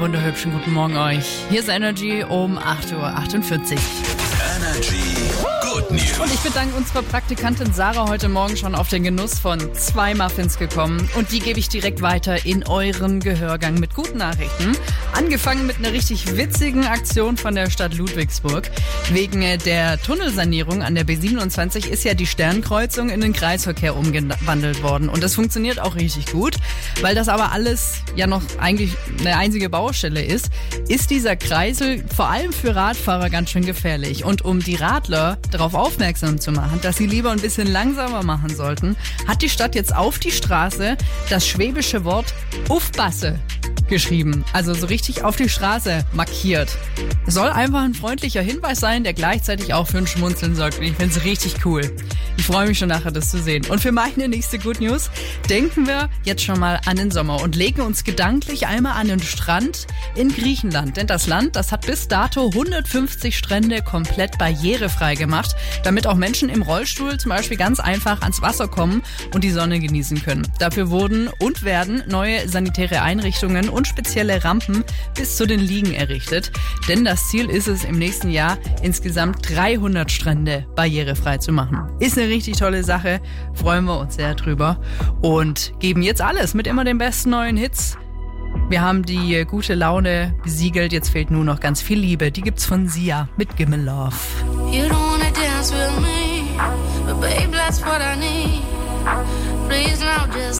wunderhübschen guten Morgen euch. Hier ist Energy um 8.48 Uhr. Energy Good News. Und ich bin dank unserer Praktikantin Sarah heute Morgen schon auf den Genuss von zwei Muffins gekommen. Und die gebe ich direkt weiter in euren Gehörgang mit guten Nachrichten. Angefangen mit einer richtig witzigen Aktion von der Stadt Ludwigsburg. Wegen der Tunnelsanierung an der B27 ist ja die Sternkreuzung in den Kreisverkehr umgewandelt worden. Und das funktioniert auch richtig gut. Weil das aber alles ja noch eigentlich eine einzige Baustelle ist, ist dieser Kreisel vor allem für Radfahrer ganz schön gefährlich. Und um die Radler darauf aufmerksam zu machen, dass sie lieber ein bisschen langsamer machen sollten, hat die Stadt jetzt auf die Straße das schwäbische Wort Uffbasse geschrieben. Also so richtig auf die Straße markiert. Soll einfach ein freundlicher Hinweis sein, der gleichzeitig auch für ein Schmunzeln sorgt. Und ich finde es richtig cool. Ich freue mich schon nachher, das zu sehen. Und für meine nächste Good News denken wir jetzt schon mal an den Sommer und legen uns gedanklich einmal an den Strand in Griechenland. Denn das Land, das hat bis dato 150 Strände komplett barrierefrei gemacht, damit auch Menschen im Rollstuhl zum Beispiel ganz einfach ans Wasser kommen und die Sonne genießen können. Dafür wurden und werden neue sanitäre Einrichtungen und spezielle Rampen bis zu den Liegen errichtet. Denn das Ziel ist es, im nächsten Jahr insgesamt 300 Strände barrierefrei zu machen. Ist eine richtig tolle Sache, freuen wir uns sehr drüber und geben jetzt alles mit immer den besten neuen Hits. Wir haben die gute Laune besiegelt, jetzt fehlt nur noch ganz viel Liebe. Die gibt's von Sia mit Gimme Love. You don't wanna dance with me, but babe, that's what I need. Please now just